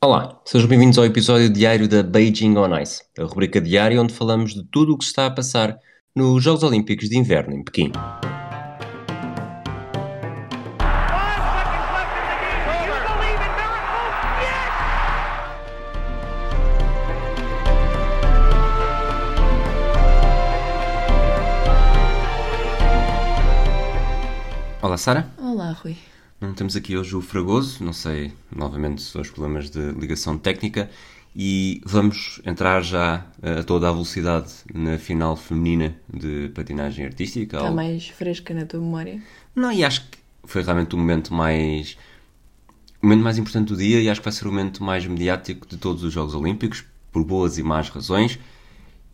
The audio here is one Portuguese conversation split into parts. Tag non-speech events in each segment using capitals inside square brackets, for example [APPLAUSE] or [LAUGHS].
Olá, sejam bem-vindos ao episódio diário da Beijing on Ice, a rubrica diária onde falamos de tudo o que se está a passar nos Jogos Olímpicos de Inverno em Pequim. Olá, Sara. Olá, Rui. Não temos aqui hoje o Fragoso, não sei, novamente são os problemas de ligação técnica e vamos entrar já a toda a velocidade na final feminina de patinagem artística. Está mais fresca na tua memória? Não, e acho que foi realmente o momento mais o momento mais importante do dia e acho que vai ser o momento mais mediático de todos os Jogos Olímpicos, por boas e más razões.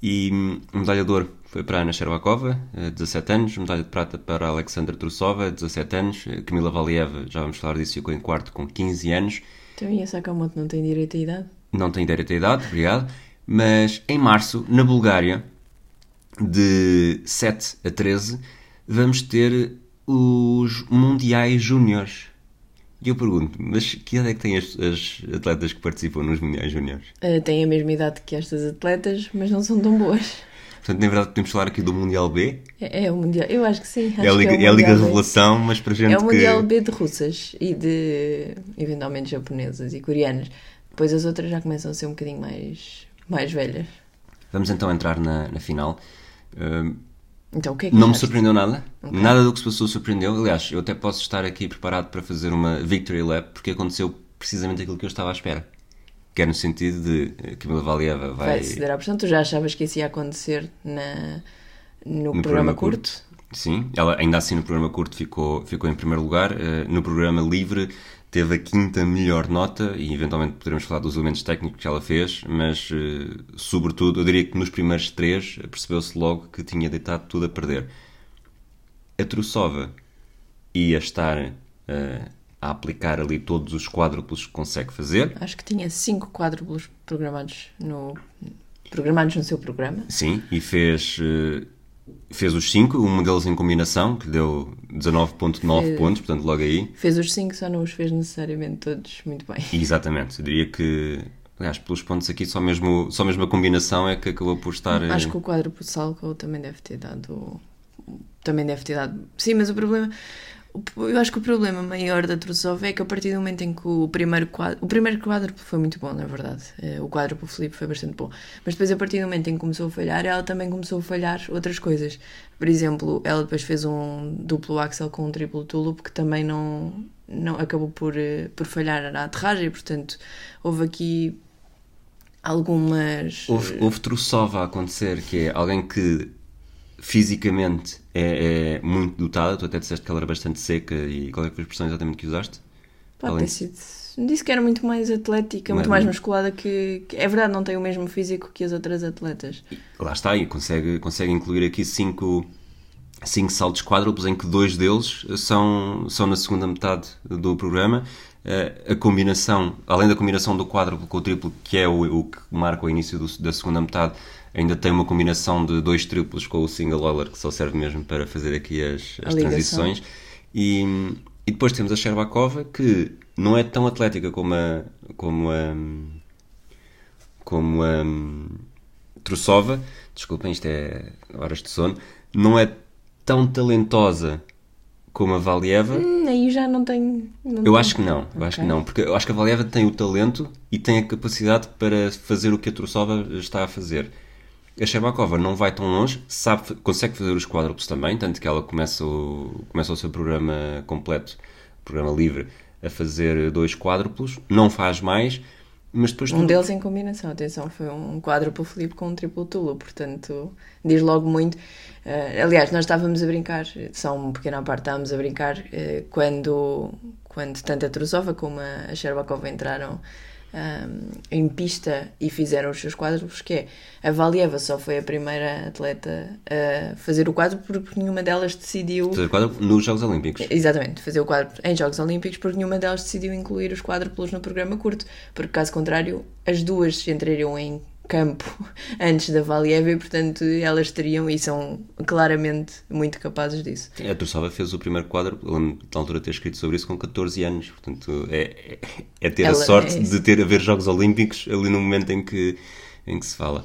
E o medalha de ouro foi para a Ana Sherbakova, 17 eh, anos, medalha de prata para a Alexandra Trusova, 17 anos, Camila Valieva, já vamos falar disso, ficou em quarto com 15 anos. Então e a Sakamoto não tem direito à idade? Não tem direito à idade, obrigado. Mas em março, na Bulgária, de 7 a 13, vamos ter os Mundiais Júniores. E eu pergunto, mas que idade é que têm as, as atletas que participam nos Mundiais Júniores? Uh, têm a mesma idade que estas atletas, mas não são tão boas. Portanto, na verdade, podemos falar aqui do Mundial B. É, é o Mundial, eu acho que sim. Acho é, a Liga, é, é a Liga Revelação, mas para gente É o que... Mundial B de russas e de, eventualmente, japonesas e coreanas. Depois as outras já começam a ser um bocadinho mais, mais velhas. Vamos então entrar na, na final. Uh, então, o que é que Não me surpreendeu nada. Okay. Nada do que se passou surpreendeu. Aliás, eu até posso estar aqui preparado para fazer uma victory lap porque aconteceu precisamente aquilo que eu estava à espera. Que é no sentido de eh, Camila Valieva vai. Vai ceder à pressão. Tu já achavas que isso ia acontecer na, no, no programa, programa curto? curto? Sim, ela ainda assim no programa curto ficou, ficou em primeiro lugar. Uh, no programa livre teve a quinta melhor nota e eventualmente poderemos falar dos elementos técnicos que ela fez, mas uh, sobretudo eu diria que nos primeiros três percebeu-se logo que tinha deitado tudo a perder. A Trussova ia estar uh, a aplicar ali todos os quádruplos que consegue fazer. Acho que tinha cinco quádruplos programados no, programados no seu programa. Sim, e fez uh, Fez os 5, um deles em combinação, que deu 19.9 pontos, portanto logo aí. Fez os 5, só não os fez necessariamente todos muito bem. [LAUGHS] Exatamente, eu diria que, aliás, pelos pontos aqui, só mesmo, só mesmo a combinação é que acabou por estar... Acho que o quadro por Salco também deve ter dado... Também deve ter dado... Sim, mas o problema eu acho que o problema maior da Trusov é que a partir do momento em que o primeiro quadro. O primeiro quadro foi muito bom, na verdade. Eh, o quadro para o Felipe foi bastante bom. Mas depois, a partir do momento em que começou a falhar, ela também começou a falhar outras coisas. Por exemplo, ela depois fez um duplo axel com um triplo tulip que também não, não acabou por, eh, por falhar na aterragem. Portanto, houve aqui algumas. Houve, houve a acontecer, que é alguém que fisicamente é, é, muito dotada. Tu até disseste que ela era bastante seca e qual é que foi a expressão exatamente que usaste? Pode Além... ter sido. Disse que era muito mais atlética, muito mais musculada que, que, É verdade, não tem o mesmo físico que as outras atletas. Lá está, e consegue, consegue incluir aqui cinco, cinco saltos quádruplos, em que dois deles são, são na segunda metade do programa. Uh, a combinação, além da combinação do quádruplo com o triplo, que é o, o que marca o início do, da segunda metade, ainda tem uma combinação de dois triplos com o single oiler que só serve mesmo para fazer aqui as, as transições. E, e depois temos a Sherbakova que não é tão atlética como a como a como a Trussova, desculpem, isto é horas de sono, não é tão talentosa como a Valieva. Hum, aí já não tenho. Não eu tenho. acho que não, eu okay. acho que não, porque eu acho que a Valieva tem o talento e tem a capacidade para fazer o que a Trussova está a fazer. A Sherbakova não vai tão longe, sabe, consegue fazer os quádruplos também, tanto que ela começa o, começa o seu programa completo, programa livre, a fazer dois quádruplos, não faz mais, mas depois... Um deles em combinação, atenção, foi um quádruplo Felipe com um triplo Tulo, portanto, diz logo muito. Uh, aliás, nós estávamos a brincar, só uma pequena parte, estávamos a brincar uh, quando, quando tanto a Trusova como a Sherbakova entraram um, em pista e fizeram os seus quadros, que é a Valieva só foi a primeira atleta a fazer o quadro porque nenhuma delas decidiu. Fazer o quadro nos Jogos Olímpicos. Exatamente, fazer o quadro em Jogos Olímpicos porque nenhuma delas decidiu incluir os quádruplos no programa curto, porque caso contrário, as duas entrariam em campo [LAUGHS] antes da Valieva e, portanto, elas teriam e são claramente muito capazes disso. A Tursova fez o primeiro quadro, lembro na altura ter escrito sobre isso com 14 anos, portanto, é, é ter Ela, a sorte é de ter a ver Jogos Olímpicos ali no momento em que, em que se fala.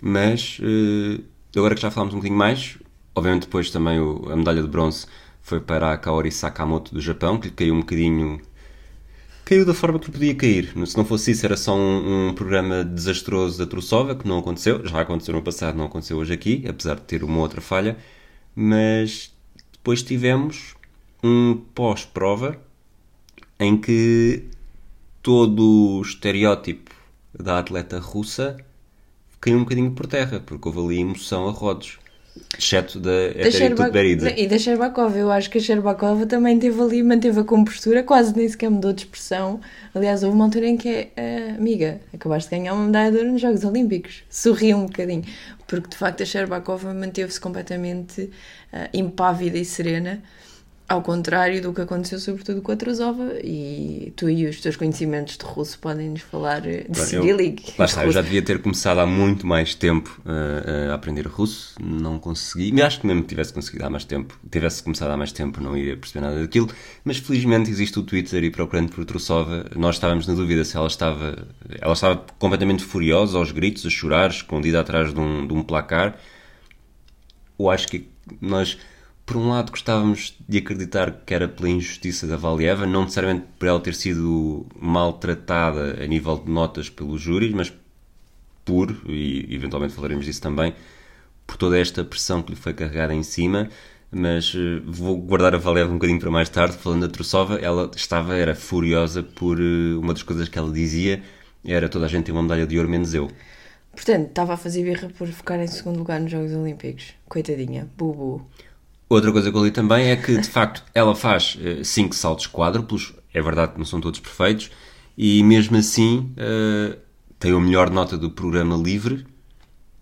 Mas, uh, agora que já falámos um bocadinho mais, obviamente depois também a medalha de bronze foi para a Kaori Sakamoto do Japão, que lhe caiu um bocadinho caiu da forma que podia cair. Se não fosse isso, era só um, um programa desastroso da Trusova, que não aconteceu. Já aconteceu no passado, não aconteceu hoje aqui, apesar de ter uma outra falha. Mas depois tivemos um pós-prova em que todo o estereótipo da atleta russa caiu um bocadinho por terra, porque houve ali emoção a rodos. Exceto da Eteritutberidze. E da Sherbakova. Eu acho que a Sherbakova também teve ali, manteve a compostura, quase nem sequer mudou de expressão. Aliás, houve uma altura em que é, uh, amiga, acabaste de ganhar uma medalha de ouro nos Jogos Olímpicos. Sorriu um bocadinho. Porque, de facto, a Sherbakova manteve-se completamente uh, impávida e serena ao contrário do que aconteceu sobretudo com a Trozova e tu e os teus conhecimentos de russo podem-nos falar de Cyrillic. Lá está, eu já devia ter começado há muito mais tempo uh, a aprender russo, não consegui, mas acho que mesmo tivesse conseguido há mais tempo, tivesse começado há mais tempo não iria perceber nada daquilo, mas felizmente existe o Twitter e procurando por Trozova, nós estávamos na dúvida se ela estava, ela estava completamente furiosa, aos gritos, a chorar, escondida atrás de um, de um placar, ou acho que nós por um lado gostávamos de acreditar que era pela injustiça da Valieva, não necessariamente por ela ter sido maltratada a nível de notas pelos júris, mas por, e eventualmente falaremos disso também, por toda esta pressão que lhe foi carregada em cima, mas uh, vou guardar a Valieva um bocadinho para mais tarde, falando da Trussova, ela estava, era furiosa por uh, uma das coisas que ela dizia, era toda a gente tem uma medalha de ouro, menos eu. Portanto, estava a fazer birra por ficar em segundo lugar nos Jogos Olímpicos. Coitadinha, bubu. Outra coisa que eu li também é que, de facto, ela faz 5 uh, saltos quádruplos, é verdade que não são todos perfeitos, e mesmo assim uh, tem a melhor nota do programa livre,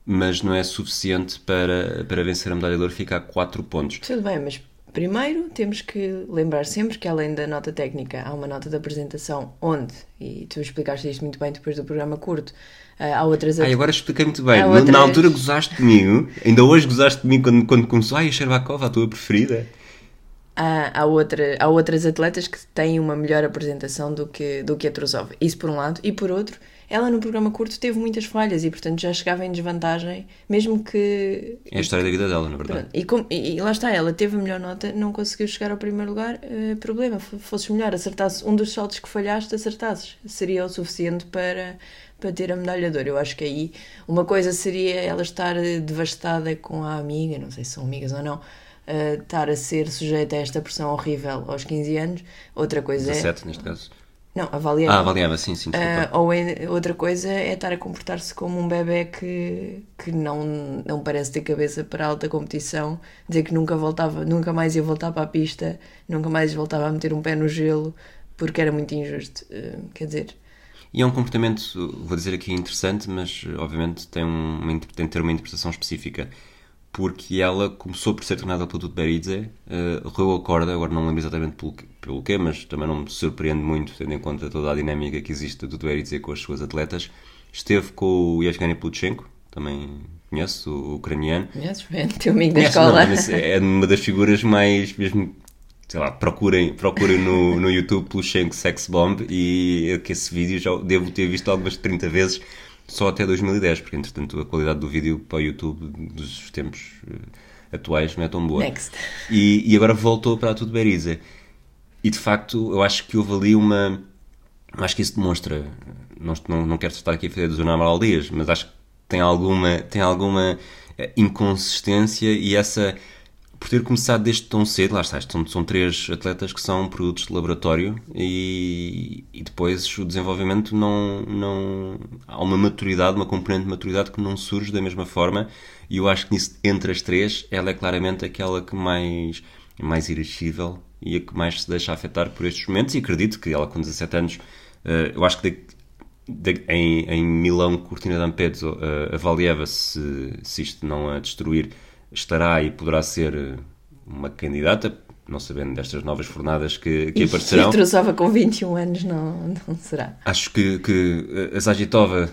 mas não é suficiente para, para vencer a medalha de ouro, fica a 4 pontos. Tudo bem, mas primeiro temos que lembrar sempre que além da nota técnica há uma nota de apresentação onde, e tu explicaste isto muito bem depois do programa curto, Uh, há outras. Ai, agora expliquei muito bem. Outras... Na altura gozaste comigo, ainda hoje gozaste comigo quando, quando começou. Ai, a Sherbakova, a tua preferida. Há, há, outra, há outras atletas que têm uma melhor apresentação do que, do que a Trozova. Isso por um lado. E por outro, ela no programa curto teve muitas falhas e, portanto, já chegava em desvantagem, mesmo que. É a história da vida dela, na verdade. E, com, e, e, lá está, ela teve a melhor nota, não conseguiu chegar ao primeiro lugar. Uh, problema, fosses melhor, acertasse um dos saltos que falhaste, acertasses. Seria o suficiente para, para ter a medalha de ouro. Eu acho que aí uma coisa seria ela estar devastada com a amiga, não sei se são amigas ou não, uh, estar a ser sujeita a esta pressão horrível aos 15 anos. Outra coisa 17, é. 17 neste caso. Não, avaliava. Ah, avaliava, sim, sim. Uh, ou é, outra coisa é estar a comportar-se como um bebê que, que não, não parece ter cabeça para alta competição, dizer que nunca voltava, nunca mais ia voltar para a pista, nunca mais voltava a meter um pé no gelo, porque era muito injusto. Uh, quer dizer, e é um comportamento, vou dizer aqui interessante, mas obviamente tem, uma, tem de ter uma interpretação específica. Porque ela começou por ser treinada pelo Tutberidze, uh, roeu a corda, agora não lembro exatamente pelo, pelo quê, mas também não me surpreende muito, tendo em conta toda a dinâmica que existe do Tutberidze com as suas atletas. Esteve com o Yevgeny Plutchenko, também conheço, o ucraniano. Conheces bem, teu amigo da escola. Não, é uma das figuras mais, mesmo sei lá, procurem, procurem no, no YouTube Shank Sex Bomb e que esse vídeo já devo ter visto algumas 30 vezes só até 2010, porque entretanto a qualidade do vídeo para o YouTube dos tempos uh, atuais não é tão boa. Next. E, e agora voltou para a Tudo Beriza. E de facto eu acho que houve ali uma. Acho que isso demonstra. Não, não, não quero estar aqui a fazer do Jornal Aldeias, mas acho que tem alguma, tem alguma eh, inconsistência e essa por ter começado desde tão cedo, lá está, são, são três atletas que são produtos de laboratório e, e, depois o desenvolvimento não, não. Há uma maturidade, uma componente de maturidade que não surge da mesma forma e eu acho que nisso, entre as três, ela é claramente aquela que mais, mais irascível e a que mais se deixa afetar por estes momentos e acredito que ela com 17 anos, uh, eu acho que de, de, em, em Milão, Cortina d'Ampezzo, uh, a Valieva, se, se isto não a destruir estará e poderá ser eh, uma candidata, não sabendo destas novas fornadas que, que e aparecerão. E Trusova com 21 anos não, não será. Acho que, que a Zagitova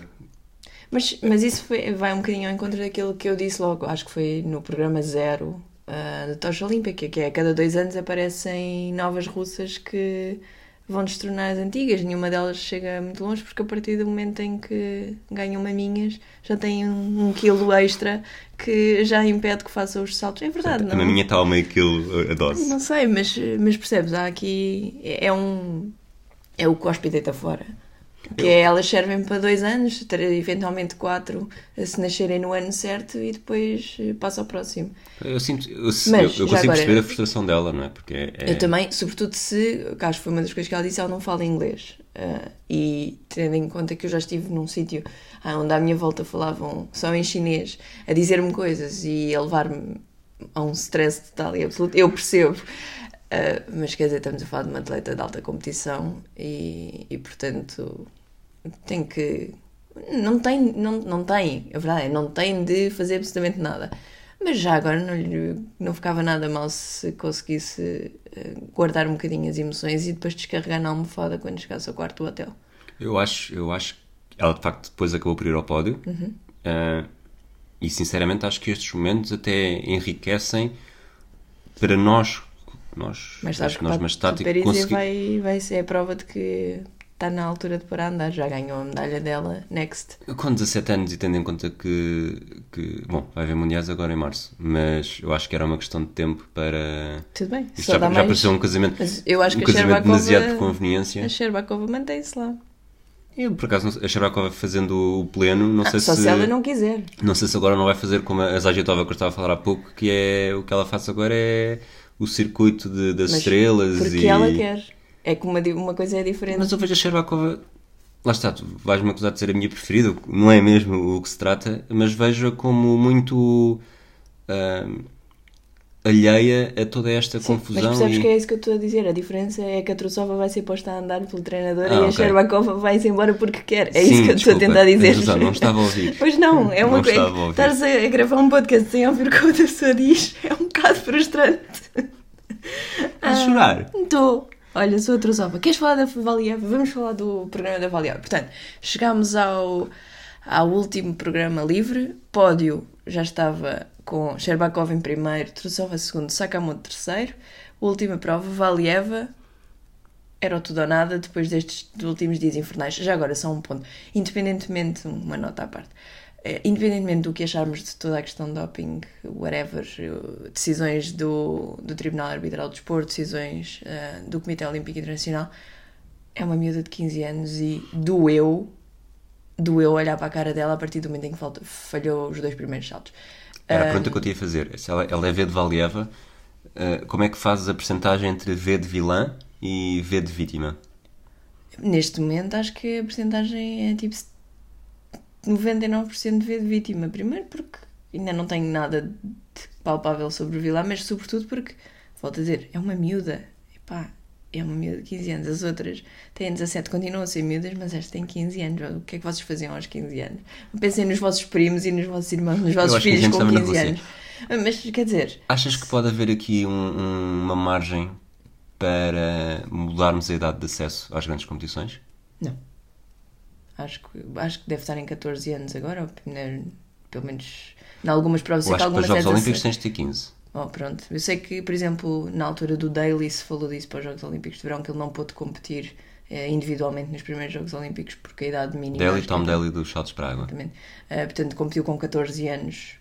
Mas, mas isso foi- vai um bocadinho ao encontro daquilo que eu disse logo, acho que foi no programa Zero uh, da Tocha Olímpica, que é a cada dois anos aparecem novas russas que vão destronar as antigas. Nenhuma delas chega muito longe, porque a partir do momento em que ganham maminhas já têm um, um quilo extra que já impede que façam os saltos. É verdade, A não? maminha está ao meio quilo a dose. Não sei, mas, mas percebes, há aqui. É um. É o cospe deita fora. Que é, elas servem para dois anos, eventualmente quatro, se nascerem no ano certo e depois eh, passa ao próximo. Eu sinto, eu, Mas, eu- eu consigo agora- perceber a frustração dela, não é? Porque é, é- Eu também, sobretudo se, acho que foi uma das coisas que ela disse, ela não fala inglês. Ah, e tendo em conta que eu já estive num sítio ah, onde à minha volta falavam só em chinês, a dizer-me coisas e a levar-me a um stress total e absoluto, eu percebo. Ah, mas quer dizer, estamos a falar de uma atleta de alta competição e, e portanto tem que. Não tem, não, não tem, a verdade é, não tem de fazer absolutamente nada. Mas já agora não, lhe- não ficava nada mal se conseguisse eh, guardar um bocadinho as emoções e depois descarregar na almofada quando chegasse ao quarto do hotel. Eu acho, eu acho que ela de facto depois acabou por ir ao pódio Uhum. Ah, e sinceramente acho que estes momentos até enriquecem para nós, nós Mas sabes que nós para estáticos Paris consegui- vai, vai ser a prova de que está na altura de parar a andar. Já ganhou a medalha dela, next. Com 17 anos e tendo em conta que, que bom, vai haver mundiais agora em março, mas eu acho que era uma questão de tempo para Tudo bem, isto só já, dá já mais... pareceu um casamento, Mas eu acho um que a casamento Sherbakova, demasiado por conveniência. a Sherbakova mantém-se lá. Eu, por acaso, a Sharapova fazendo o pleno, não sei Ah, Só se, se ela não quiser. não sei se agora não vai fazer como a Zagiatova que eu estava a falar há pouco, que é o que ela faz agora é o circuito de- das Mas estrelas Porque e... ela quer. É que uma, uma coisa é diferente. Mas eu vejo a Sherbakova, lá está, tu vais-me acusar de ser a minha preferida, não é mesmo o que se trata, mas vejo-a como muito ahm, alheia a toda esta Sim, confusão. Mas percebes e- que é isso que eu estou a dizer? A diferença é que a Trusova vai ser posta a andar pelo treinador Ah, e a ok. Sherbakova vai-se embora porque quer. É Sim, isso que eu estou a tentar dizer. razão, não estava a ouvir. Pois não, é uma coisa. a. Estares a, a gravar um podcast sem ouvir o que a pessoa diz é um bocado frustrante. Ah, a chorar? Estou. Olha, sou a Trusova. Queres falar da Valieva? Vamos falar do programa da Valieva. Portanto, chegámos ao, ao último programa livre. Pódio já estava com Sherbakov em primeiro, Trusova em segundo, Sakamoto terceiro. Última prova, Valieva. Era o tudo ou nada depois destes últimos dias infernais. Já agora, só um ponto. Independentemente, uma nota à parte. Eh, Independentemente do que acharmos de toda a questão de doping, whatever, eh, decisões do, do Tribunal Arbitral de Desporto, decisões eh, do Comitê Olímpico Internacional, é uma miúda de 15 anos e doeu, doeu olhar para a cara dela a partir do momento em que falhou os dois primeiros saltos. Era a Ah, pergunta que eu te ia fazer. Se ela, ela é V de Valieva, ah, como é que fazes a percentagem entre V de vilã e V de vítima? Neste momento, acho que a porcentagem é tipo 99% de ver de vítima. Primeiro, porque ainda não tenho nada de palpável sobre o vilão, mas sobretudo porque, volto a dizer, é uma miúda. Epá, é uma miúda de 15 anos. As outras têm 17, continuam a ser miúdas, mas esta tem 15 anos. O que é que vocês faziam aos 15 anos? Pensem nos vossos primos e nos vossos irmãos, nos vossos filhos com estava na 15 Rússia. anos. Mas quer dizer, Achas que pode haver aqui um- um- uma margem para mudarmos a idade de acesso às grandes competições? Não. Acho que, acho que deve estar em 14 anos agora, ou, né, pelo menos em algumas provas. Eu Sei que acho que para os Jogos Olímpicos 16. tens de ter 15. Oh, pronto. Eu sei que, por exemplo, na altura do Daily se falou disso para os Jogos Olímpicos de Verão, que ele não pôde competir eh, individualmente nos primeiros Jogos Olímpicos porque a idade mínima. Acho que Tom Daly dos saltos para água. Eh, portanto, competiu com 14 anos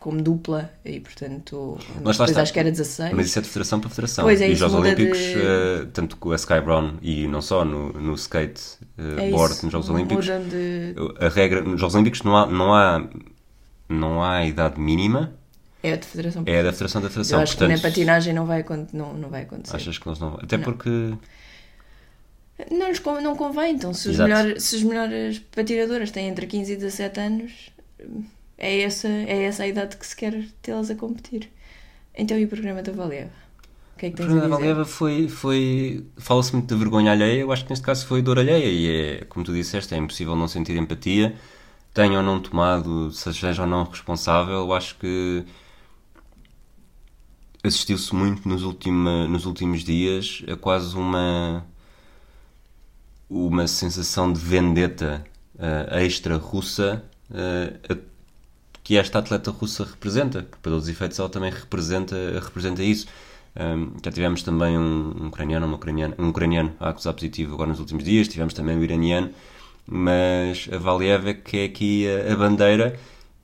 como dupla e, portanto, Mas depois acho que era 16. Mas isso é de federação para federação. Pois é, e os Jogos Olímpicos, de- eh, tanto com a Sky Brown e não só no, no skate eh, É board isso. nos Jogos Olímpicos, de... a regra nos Jogos Olímpicos não há, não há, não há idade mínima, É de federação para é da federação da Eu federação. acho que Portanto, na patinagem não vai, não, não vai acontecer. achas que eles não? Até Não. porque Não, con- não convém, então se os, se melhores patinadoras têm entre 15 e 17 anos, é essa, é essa a idade que se quer tê-las a competir. Então e o programa da Valeva? O que é que o programa a da? Valeva foi, foi fala-se muito de vergonha alheia, eu acho que neste caso foi dor alheia e é, como tu disseste, é impossível não sentir empatia, tenha ou não tomado, seja ou não responsável, eu acho que assistiu-se muito nos, ultima, nos últimos dias a quase uma uma sensação de vendetta uh, extra russa uh, que esta atleta russa representa, que para todos os efeitos ela também representa, representa isso. Um, já tivemos também um, um ucraniano, uma ucraniana, um ucraniano a acusar positivo agora nos últimos dias, tivemos também o iraniano, mas a Valieva que é aqui a, a bandeira.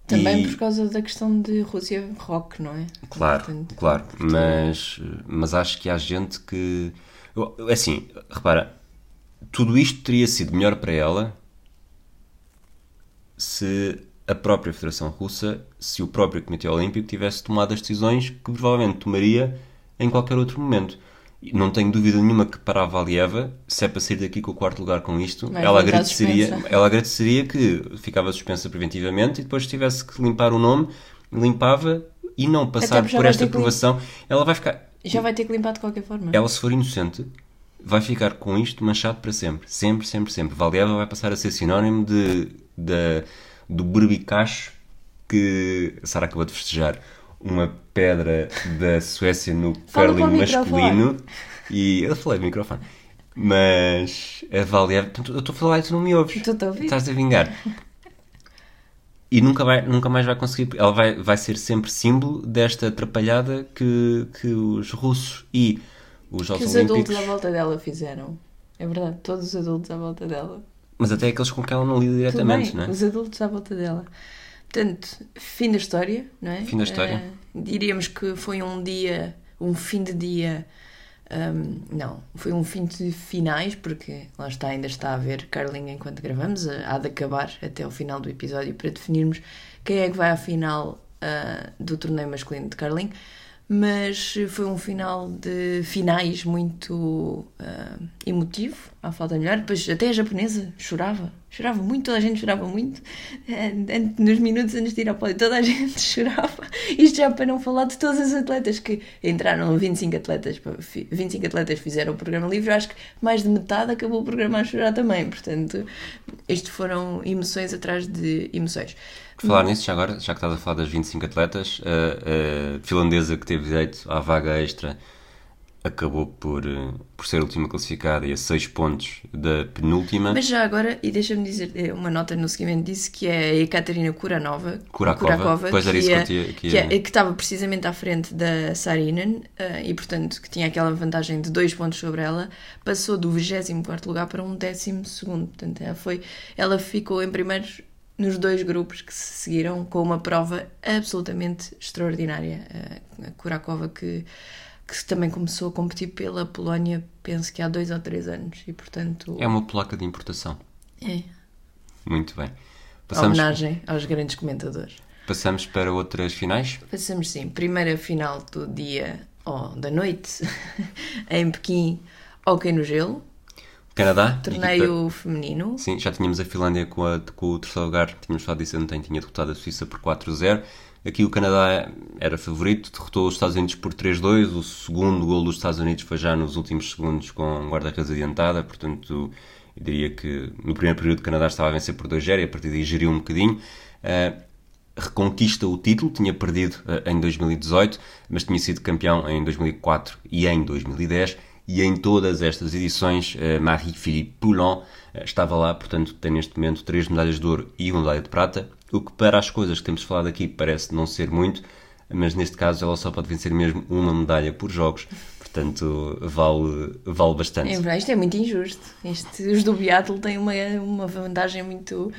Também e... por causa da questão de Rússia rock, não é? Claro, Portanto, claro, mas, mas acho que há gente que. Assim, repara, tudo isto teria sido melhor para ela se a própria Federação Russa, se o próprio Comitê Olímpico tivesse tomado as decisões que provavelmente tomaria em qualquer outro momento. Não tenho dúvida nenhuma que para a Valieva, se é para sair daqui com o quarto lugar com isto, ela agradeceria, ela agradeceria que ficava suspensa preventivamente e depois tivesse que limpar o nome, limpava e não passar por esta aprovação. Ela vai ficar. Já vai ter que limpar de qualquer forma. Ela, se for inocente, vai ficar com isto manchado para sempre. Sempre, sempre, sempre. Valieva vai passar a ser sinónimo de, de do berbicacho que a Sara acabou de festejar uma pedra da Suécia no curling masculino. E eu falei microfone. Mas a Valer eu estou a falar e tu não me ouves. Tu a estás a vingar. E nunca, vai, nunca mais vai conseguir ela vai, vai ser sempre símbolo desta atrapalhada que, que os russos e os Jogos que os adultos à volta dela fizeram. É verdade, todos os adultos à volta dela mas até aqueles com quem ela não lida diretamente, não é? Os adultos à volta dela. Portanto, fim da história, não é? Fim da história. Uh, diríamos que foi um dia, um fim de dia. Um, não, foi um fim de finais, porque lá está, ainda está a ver Carlinha enquanto gravamos. Há de acabar até o final do episódio para definirmos quem é que vai à final uh, do torneio masculino de Carlinho mas foi um final de finais muito uh, emotivo, à falta de melhor. Depois até a japonesa chorava, chorava muito, toda a gente chorava muito. Uh, nos minutos antes de ir ao pódio, toda a [LAUGHS] gente chorava. Isto já para não falar de todas as atletas que entraram, 25 atletas, 25 atletas fizeram o programa livre, acho que mais de metade acabou o programa a chorar também. Portanto, isto foram emoções atrás de emoções. Por falar nisso, já agora, já que estás a falar das 25 atletas, a, a finlandesa que teve direito à vaga extra acabou por, eh, por ser a última classificada e a 6 pontos da penúltima. Mas já agora, e deixa-me dizer eh, uma nota no seguimento disso, que é a Ekaterina Kuranova, Kurakova, Kurakova pois era isso que, que, que, que, é, que, estava precisamente à frente da Sarinen uh, e, portanto, que tinha aquela vantagem de 2 pontos sobre ela, passou do 24 lugar para um décimo segundo. Portanto, ela, foi, ela ficou em primeiro nos dois grupos que se seguiram com uma prova absolutamente extraordinária. A Kurakova que, que também começou a competir pela Polónia, penso que há dois ou três anos e portanto... É uma placa de importação. É. Muito bem. Passamos... Homenagem aos grandes comentadores. Passamos para outras finais? Passamos sim. Primeira final do dia, ou oh, da noite, [LAUGHS] em Pequim, Hockey no Gelo. Canadá. Torneio equipa... feminino. Sim, já tínhamos a Finlândia com, a, com o terceiro lugar, tínhamos falado disso ontem, tinha derrotado a Suíça por 4-0. Aqui o Canadá era favorito, derrotou os Estados Unidos por 3-2. O segundo gol dos Estados Unidos foi já nos últimos segundos com guarda-redes adiantada, portanto, eu diria que no primeiro período o Canadá estava a vencer por 2-0 e a partir daí geriu um bocadinho. Uh, reconquista o título, tinha perdido uh, em 2018, mas tinha sido campeão em 2004 e em 2010 e em todas estas edições eh, Marie-Philippe Poulin eh, estava lá, portanto tem neste momento três medalhas de ouro e uma medalha de prata, o que para as coisas que temos falado aqui parece não ser muito, mas neste caso ela só pode vencer mesmo uma medalha por jogos, portanto vale, vale bastante. É, isto é muito injusto. Isto, os do biatlo têm uma, uma vantagem muito,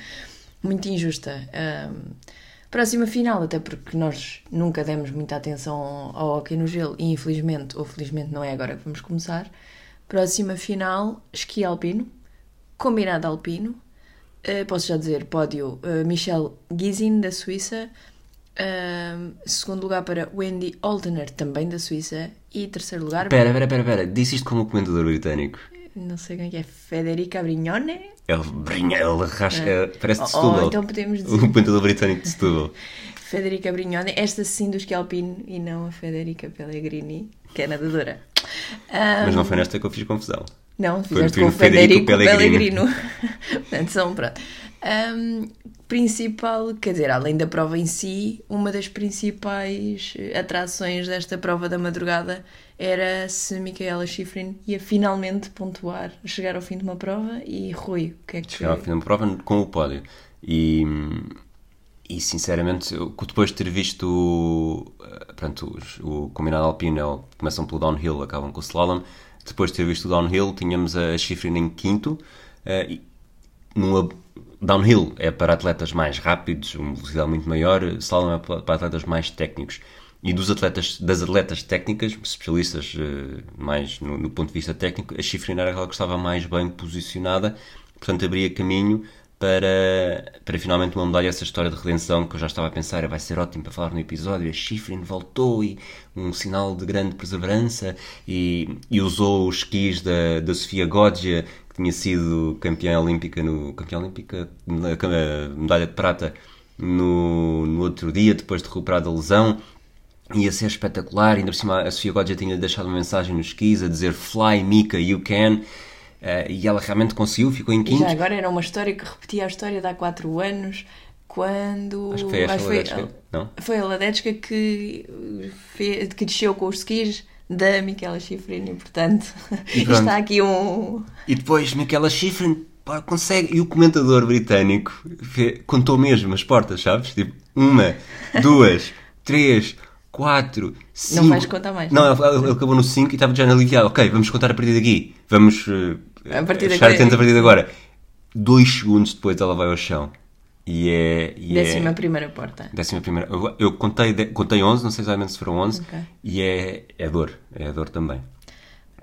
muito injusta. Um, Próxima final, até porque nós nunca demos muita atenção ao hockey no gelo e infelizmente, ou felizmente não é agora que vamos começar. Próxima final, esqui alpino, combinado alpino. Uh, posso já dizer, pódio uh, Michel Gizin, da Suíça. Uh, segundo lugar para Wendy Oltener, também da Suíça. E terceiro lugar... Espera, espera, espera, espera. Disse isto como comentador britânico. Não sei quem é, é Federica Brignone? Ele ele rasca, é. parece de Setúbal. Oh, então podemos dizer... O pentador britânico de Setúbal. [LAUGHS] Federica Brignone, esta sim do Scalpino e não a Federica Pellegrini, que é nadadora. Um... Mas não foi nesta que eu fiz confusão. Não, fizeste com o Federico, Federico Pellegrino. [LAUGHS] Portanto, são, pronto. Um, principal, quer dizer, além da prova em si, uma das principais atrações desta prova da madrugada era se Micaela Schifrin ia finalmente pontuar, chegar ao fim de uma prova e Rui, o que é que... Chegar ao fim de uma prova com o pódio. E, e sinceramente, depois de ter visto eh, pronto, o combinado alpino, começam pelo downhill, acabam com o slalom, depois de ter visto o downhill, tínhamos a Schifrin em quinto, uh, e numa, downhill é para atletas mais rápidos, uma velocidade muito maior, slalom é para atletas mais técnicos. E dos atletas, das atletas técnicas, especialistas uh, mais no, no, ponto de vista técnico, a Schifrin era aquela que estava mais bem posicionada, portanto abria caminho para, para finalmente uma medalha essa história de redenção que eu já estava a pensar, vai ser ótimo para falar no episódio, a Schifrin voltou e um sinal de grande perseverança e, e usou os skis da, da Sofia Goggia, que tinha sido campeã olímpica no campeã olímpica, medalha de prata no, no outro dia, depois de recuperar da lesão, ia ser espetacular, ainda por cima a Sofia Goggia tinha deixado uma mensagem nos skis a dizer Fly Mika, you can Uh, e ela realmente conseguiu, ficou em quinto. Já agora era uma história que repetia a história de há 4 anos, quando. Acho que foi a Acho foi, não? Foi a Ladetska que, fez, que desceu com os skis da Michaela Schifrin, e portanto e [LAUGHS] está aqui um. E depois Michaela Schifrin pá, consegue. E o comentador britânico contou mesmo as portas, sabes? Tipo, uma, [LAUGHS] duas, três, quatro, cinco. Não vais contar mais. Não, ele, ele acabou no 5 e estava já aliviado. Ok, vamos contar a partir daqui. Vamos uh, a partir estar atentos a partir de agora. Dois segundos depois ela vai ao chão. E é. E décima é, primeira porta. Décima primeira. Eu, eu contei, contei 11, não sei exatamente se foram 11. Okay. E é, é dor. É dor também.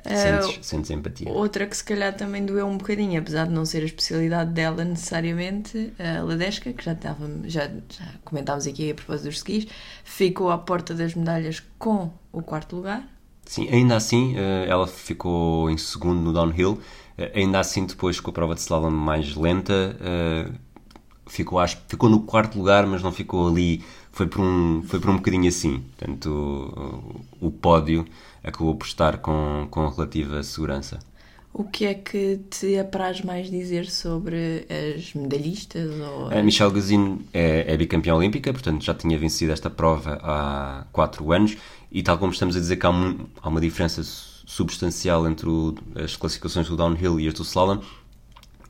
Sentes, uh, sentes empatia. Outra que se calhar também doeu um bocadinho, apesar de não ser a especialidade dela necessariamente, a Ladesca, que já, estava, já, já comentámos aqui a propósito dos skis, ficou à porta das medalhas com o quarto lugar. Sim, ainda assim eh, ela ficou em segundo no downhill, eh, ainda assim depois com a prova de slalom mais lenta eh, ficou, acho, ficou no quarto lugar, mas não ficou ali, foi por um, foi por um bocadinho assim, portanto o, o pódio acabou por estar com, com relativa segurança. O que é que te apraz mais dizer sobre as medalhistas? Ou... A Michelle Gazin é, é bicampeã olímpica, portanto já tinha vencido esta prova há 4 anos e tal como estamos a dizer que há, um, há uma diferença substancial entre o, as classificações do downhill e as do slalom,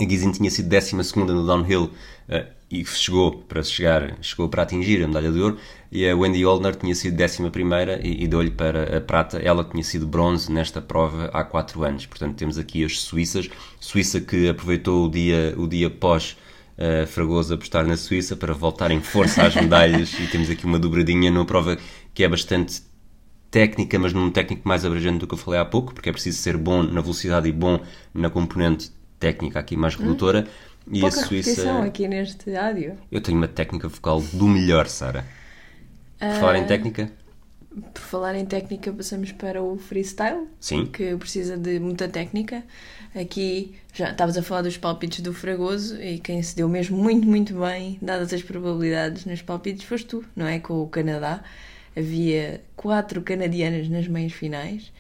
a Gizin tinha sido 12 no downhill uh, e chegou para chegar, chegou para atingir a medalha de ouro, e a Wendy Oldner tinha sido 11 e, e deu-lhe para a prata. Ela tinha sido bronze nesta prova há 4 anos. Portanto, temos aqui as suíças. Suíça que aproveitou o dia, o dia pós uh, Fragoso apostar na Suíça para voltar em força às medalhas, e temos aqui uma dobradinha numa prova que é bastante técnica, mas num técnico mais abrangente do que eu falei há pouco, porque é preciso ser bom na velocidade e bom na componente técnica aqui mais redutora. Hum? E Pouca a Suíça. aqui neste áudio. Eu tenho uma técnica vocal do melhor, Sara. Por uh... falar em técnica. Por falar em técnica, passamos para o freestyle. Sim. Que precisa de muita técnica. Aqui já estavas a falar dos palpites do Fragoso e quem se deu mesmo muito, muito bem, dadas as probabilidades nos palpites, foste tu, não é? Com o Canadá. Havia quatro canadianas nas meias finais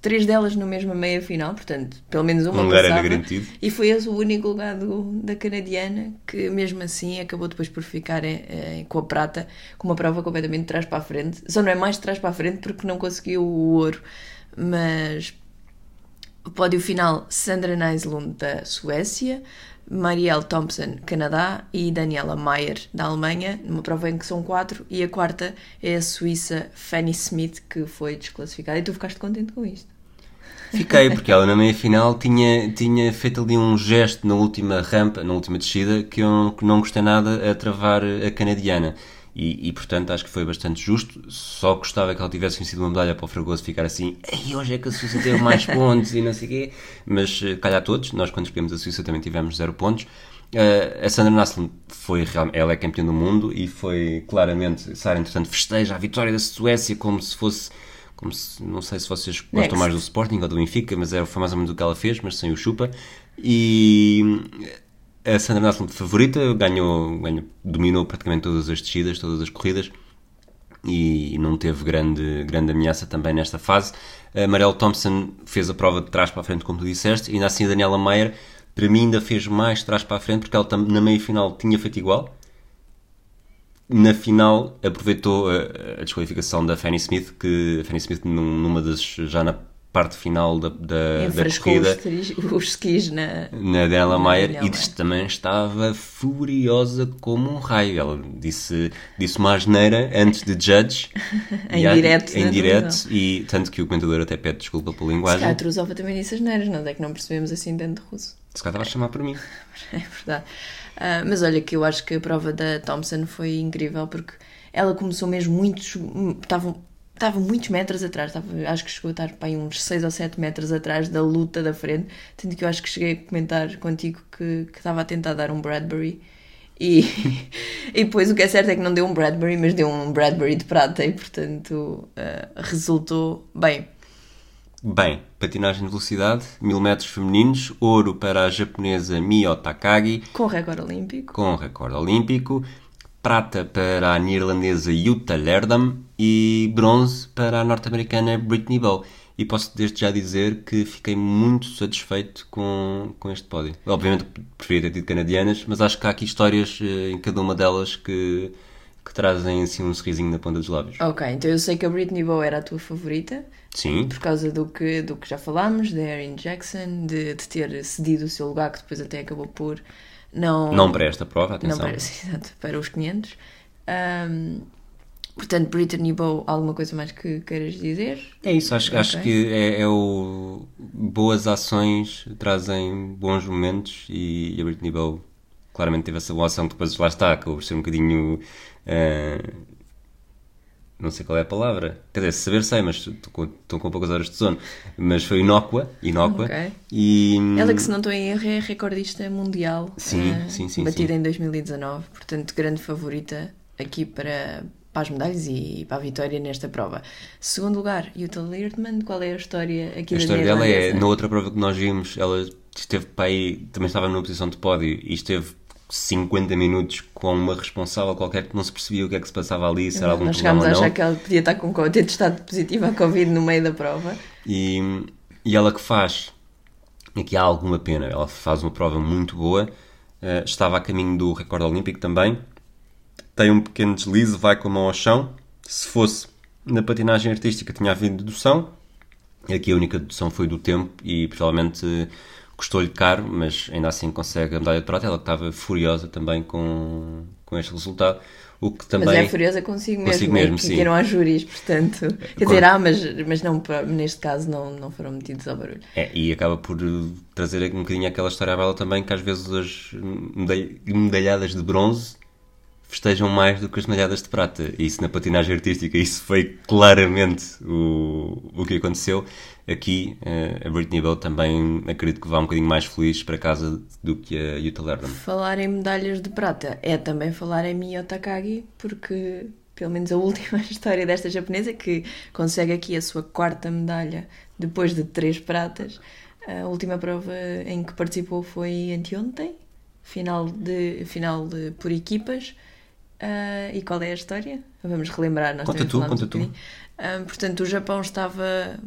três delas na mesma meia final, portanto, pelo menos uma um lugar passava, era garantido. E foi esse o único lugar do, da canadiana que, mesmo assim, acabou depois por ficar é, com a prata, com uma prova completamente de trás para a frente. Só não é mais de trás para a frente porque não conseguiu o ouro, mas o pódio final: Sandra Neislund da Suécia, Marielle Thompson, Canadá, e Daniela Mayer, da Alemanha, numa prova em que são quatro, e a quarta é a Suíça Fanny Smith, que foi desclassificada. E tu ficaste contente com isto? Fiquei, porque ela na meia final tinha, tinha feito ali um gesto na última rampa, na última descida, que eu não, não gostei nada a travar a canadiana. E, e, portanto acho que foi bastante justo. Só gostava que ela tivesse vencido uma medalha para o Fragoso ficar assim, Ei, hoje é que a Suíça teve mais [LAUGHS] pontos e não sei o quê. Mas eh, calhar todos, nós quando escolhemos a Suíça também tivemos zero pontos. Uh, a Sandra Naslund foi ela é campeã do mundo e foi claramente, Sara, entretanto, festeja a vitória da Suécia como se fosse. Como se, não sei se vocês gostam Next. mais do Sporting ou do Benfica, mas era, foi mais ou menos o que ela fez, mas sem o chupa. E a Sandra Naslund favorita, ganhou, ganhou, dominou praticamente todas as descidas, todas as corridas e não teve grande, grande ameaça também nesta fase. A Marielle Thompson fez a prova de trás para a frente, como tu disseste, e ainda assim a Daniela Mayer, para mim, ainda fez mais trás para a frente, porque ela na meia final tinha feito igual. na final aproveitou a, a desqualificação da Fanny Smith, que a Fanny Smith num- numa das já na parte final da, da, da corrida os, tris- [LAUGHS] os skis na. na Mayer Daniela e disse- também estava furiosa como um raio. Ela disse, disse uma asneira antes de Judge. [LAUGHS] Em há- direto Em direto. E tanto que o comentador até pede desculpa pela Se linguagem. calhar a também disse as neiras, nós é que não percebemos assim tanto russo. Se calhar estava a chamar por mim. [LAUGHS] É verdade. Ah, mas olha que eu acho que a prova da Thompson foi incrível porque ela começou mesmo muitos. Estava, estava muitos metros atrás, estava, acho que chegou a estar para uns 6 ou 7 metros atrás da luta da frente. Tanto que eu acho que cheguei a comentar contigo que, que estava a tentar dar um Bradbury. E, [LAUGHS] e depois o que é certo é que não deu um Bradbury, mas deu um Bradbury de prata e portanto ah, resultou bem. Bem, patinagem de velocidade, 1000 metros femininos, ouro para a japonesa Mio Takagi, Com recorde olímpico. com recorde olímpico, prata para a neerlandesa Jutta Lerdam e bronze para a norte-americana Brittany Bow. E posso desde já dizer que fiquei muito satisfeito com, com este pódio. Obviamente preferia ter tido canadianas, mas acho que há aqui histórias eh, em cada uma delas que, que trazem assim um sorrisinho na ponta dos lábios. Ok, então eu sei que a Britney Bow era a tua favorita. Sim, por causa do que, do que já falámos, da Erin Jackson, de, de ter cedido o seu lugar, que depois até acabou por não. não para esta prova, não atenção. para, [LAUGHS] exato, para os 500. Ahm, portanto, Brittany Bow, alguma coisa mais que queiras dizer? É isso, acho, Ok. acho que é, é o. Boas ações trazem bons momentos e, a Britney Bow claramente teve essa boa ação que depois lá está, acabou por ser um bocadinho. eh, não sei qual é a palavra. Quer dizer, saber sei, mas estou com, estou com poucas horas de sono. Mas foi inócua, inócua. Ok. E, Ela que, se não estou em erro, é recordista mundial. Sim, ah, sim, sim, Batida sim. em 2019. Portanto, grande favorita aqui para, para as medalhas e para a vitória nesta prova. Segundo lugar, Jutta Leerdman. Qual é a história aqui A da história dela é, na outra prova que nós vimos, ela esteve para aí, também estava numa posição de pódio e esteve 50 minutos com uma responsável qualquer que não se percebia o que é que se passava ali, se era algum Nós problema chegámos ou a não. achar que ela podia estar com ter testado positivo à Covid no meio da prova. E, e ela que faz, aqui há alguma pena, ela faz uma prova muito boa, eh, estava a caminho do recorde olímpico também, tem um pequeno deslize, vai com a mão ao chão, se fosse na patinagem artística tinha havido dedução, aqui a única dedução foi do tempo e provavelmente eh, custou-lhe caro, mas ainda assim consegue a medalha de prata, ela que estava furiosa também com, com este resultado, o que também... Mas é furiosa consigo mesmo, Consigo mesmo, que não há júris, portanto. Quer Claro. dizer, há, mas, mas não, neste caso não, não foram metidos ao barulho. É, e acaba por trazer um bocadinho aquela história à bela também, que às vezes as medalh- medalhadas de bronze festejam mais do que as medalhadas de prata. E isso na patinagem artística, isso foi claramente o, o que aconteceu. Aqui, eh, a Britney Bow também acredito que vá um bocadinho mais feliz para casa do que a Jutta Lerdam. Falar em medalhas de prata é também falar em Mio Takagi, porque pelo menos a última [LAUGHS] história desta japonesa, que consegue aqui a sua quarta medalha depois de três pratas. A última prova em que participou foi anteontem, final, de, final de, por equipas. Ah, e qual é a história? Vamos relembrar, nós Conta tu, conta um tu. Ah, portanto, o Japão estava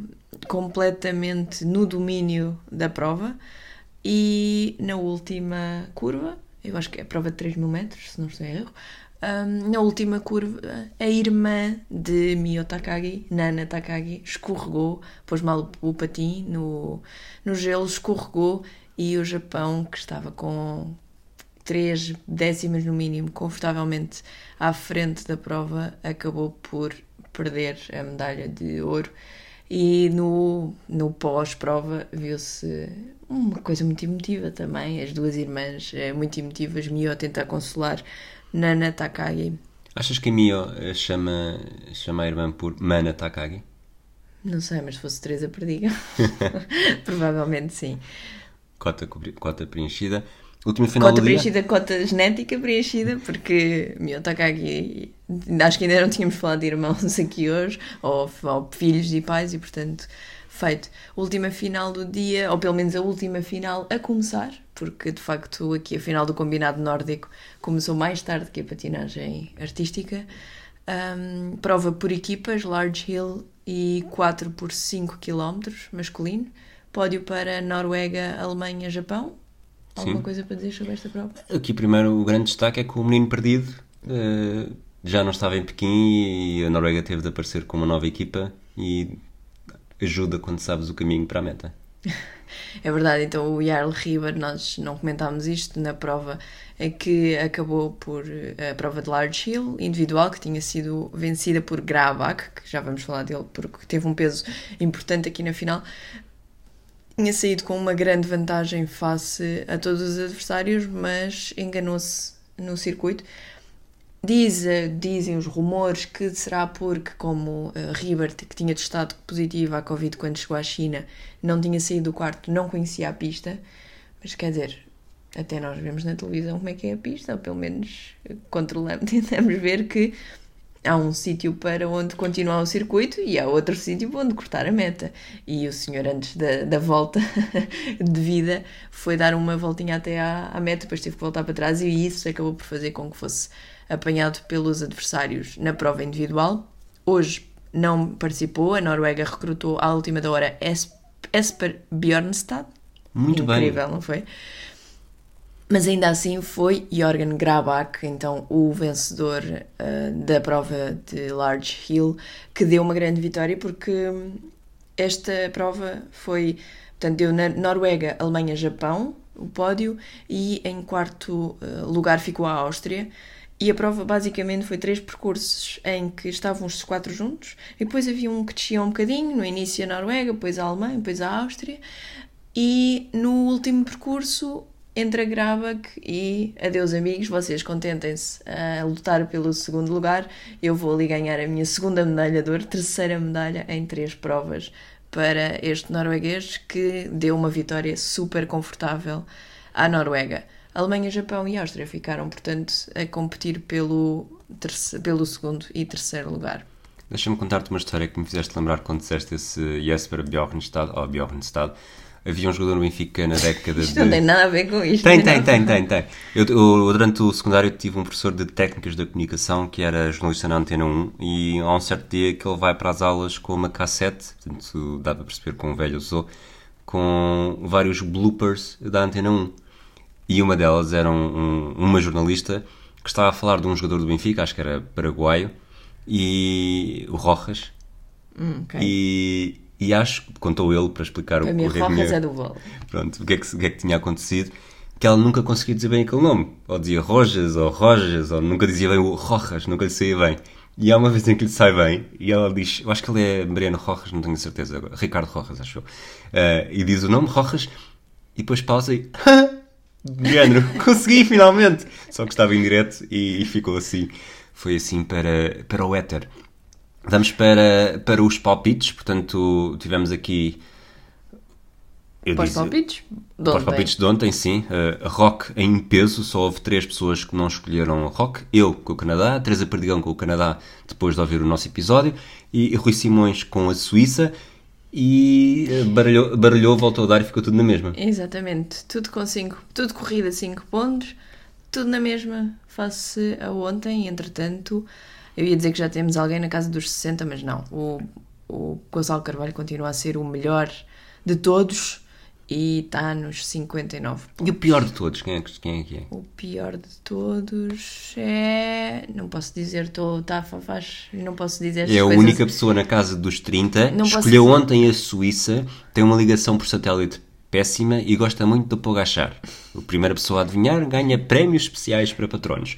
completamente no domínio da prova e na última curva, eu acho que é a prova de 3 mil metros, se não estou em erro, hum, na última curva, a irmã de Mio Takagi, Nana Takagi, escorregou, pôs mal o patim no, no gelo, escorregou e o Japão, que estava com 3 décimas no mínimo, confortavelmente à frente da prova, acabou por perder a medalha de ouro. E no, no pós-prova viu-se uma coisa muito emotiva também. As duas irmãs eh, muito emotivas, Mio tentar consolar Nana Takagi. Achas que a Mio eh, chama, chama a irmã por Mana Takagi? Não sei, mas se fosse Teresa Perdiga, [LAUGHS] [LAUGHS] provavelmente sim. Cota, cota preenchida. Final Cota do dia. preenchida, cota genética preenchida, porque Mio Takagi, acho que ainda não tínhamos falado de irmãos [LAUGHS] aqui hoje, ou, ou filhos e pais, e portanto, feito. Última final do dia, ou pelo menos a última final a começar, porque de facto aqui a final do combinado nórdico começou mais tarde que a patinagem artística. Um, prova por equipas, Large Hill e 4 por 5 km masculino. Pódio para Noruega, Alemanha, Japão. Alguma Sim. coisa para dizer sobre esta prova? Aqui primeiro o grande destaque é que o menino perdido eh, já não estava em Pequim e a Noruega teve de aparecer com uma nova equipa e ajuda quando sabes o caminho para a meta. [LAUGHS] É verdade, então o Jarl Riber, nós não comentámos isto na prova que acabou por a prova de Large Hill individual, que tinha sido vencida por Grabach, que já vamos falar dele porque teve um peso importante aqui na final. Tinha saído com uma grande vantagem face a todos os adversários, mas enganou-se no circuito. Diz, dizem os rumores que será porque, como uh, Ribert, que tinha testado positivo à Covid quando chegou à China, não tinha saído do quarto, não conhecia a pista. Mas quer dizer, até nós vemos na televisão como é que é a pista, ou pelo menos controlamos, [LAUGHS] tentamos ver que há um sítio para onde continuar o circuito e há outro sítio onde cortar a meta. E o senhor, antes da, da volta [LAUGHS] de vida, foi dar uma voltinha até à, à meta, depois teve que voltar para trás, e isso acabou por fazer com que fosse apanhado pelos adversários na prova individual. Hoje não participou, a Noruega recrutou à última da hora Esper Bjornstad. Muito Incrível, bem. Incrível, não foi? Mas ainda assim foi Jorgen Grabach, então o vencedor uh, da prova de Large Hill, que deu uma grande vitória porque esta prova foi, portanto, deu na Noruega, Alemanha, Japão, o pódio, e em quarto uh, lugar ficou a Áustria. E a prova basicamente foi três percursos em que estavam os quatro juntos, e depois havia um que descia um bocadinho, no início a Noruega, depois a Alemanha, depois a Áustria, e no último percurso entre a Grabach e adeus amigos, vocês contentem-se a lutar pelo segundo lugar, eu vou ali ganhar a minha segunda medalha de ouro, terceira medalha em três provas para este norueguês que deu uma vitória super confortável à Noruega. Alemanha, Japão e Áustria ficaram, portanto, a competir pelo, pelo segundo e terceiro lugar. Deixa-me contar-te uma história que me fizeste lembrar quando disseste esse Jesper Bjornstad, ou Bjornstad. Havia um jogador no Benfica na década isto de... não tem nada a ver com isto. Tem, tem, tem, tem, tem. Eu, eu, durante o secundário tive um professor de técnicas da comunicação que era jornalista na Antena 1 e há um certo dia que ele vai para as aulas com uma cassete, portanto dá para perceber com um velho usou, com vários bloopers da Antena 1 e uma delas era um, um, uma jornalista que estava a falar de um jogador do Benfica, acho que era paraguaio, e o Rojas. Hum, okay. E, e acho contou ele para explicar para o, mim, o que Rojas tinha, é do vôlei. Pronto, o que, é que, o que é que tinha acontecido. Que ela nunca conseguia dizer bem aquele nome. Ou dizia Rojas, ou Rojas, ou nunca dizia bem o Rojas, nunca lhe saía bem. E há uma vez em que lhe sai bem, e ela diz, eu acho que ele é Mariano Rojas, não tenho certeza agora, Ricardo Rojas, acho eu. Uh, e diz o nome Rojas, e depois pausa e. [LAUGHS] de género, [LAUGHS] consegui finalmente! Só que estava em direto e, e, ficou assim. Foi assim para, para o éter. Vamos para, para os palpites, portanto, tivemos aqui. Para os palpites? De Para os palpites de ontem, sim. Uh, rock em peso, só houve três pessoas que não escolheram rock. Eu com o Canadá, Teresa Perdigão com o Canadá, depois de ouvir o nosso episódio, e Rui Simões com a Suíça. E baralhou, baralhou, voltou a dar e ficou tudo na mesma. Exatamente, tudo com 5, tudo corrida 5 pontos, tudo na mesma face a ontem. Entretanto, eu ia dizer que já temos alguém na casa dos 60, mas não. O, o Gonçalo Carvalho continua a ser o melhor de todos e está nos 59 pontos. E o pior de todos, quem é, quem é que é? O pior de todos é. Não posso dizer, estou. Tá, faz. Não posso dizer. É a coisas... única pessoa na casa dos 30. Não escolheu ontem a Suíça, tem uma ligação por satélite péssima e gosta muito do Pogachar. A primeira pessoa a adivinhar ganha prémios especiais para patronos.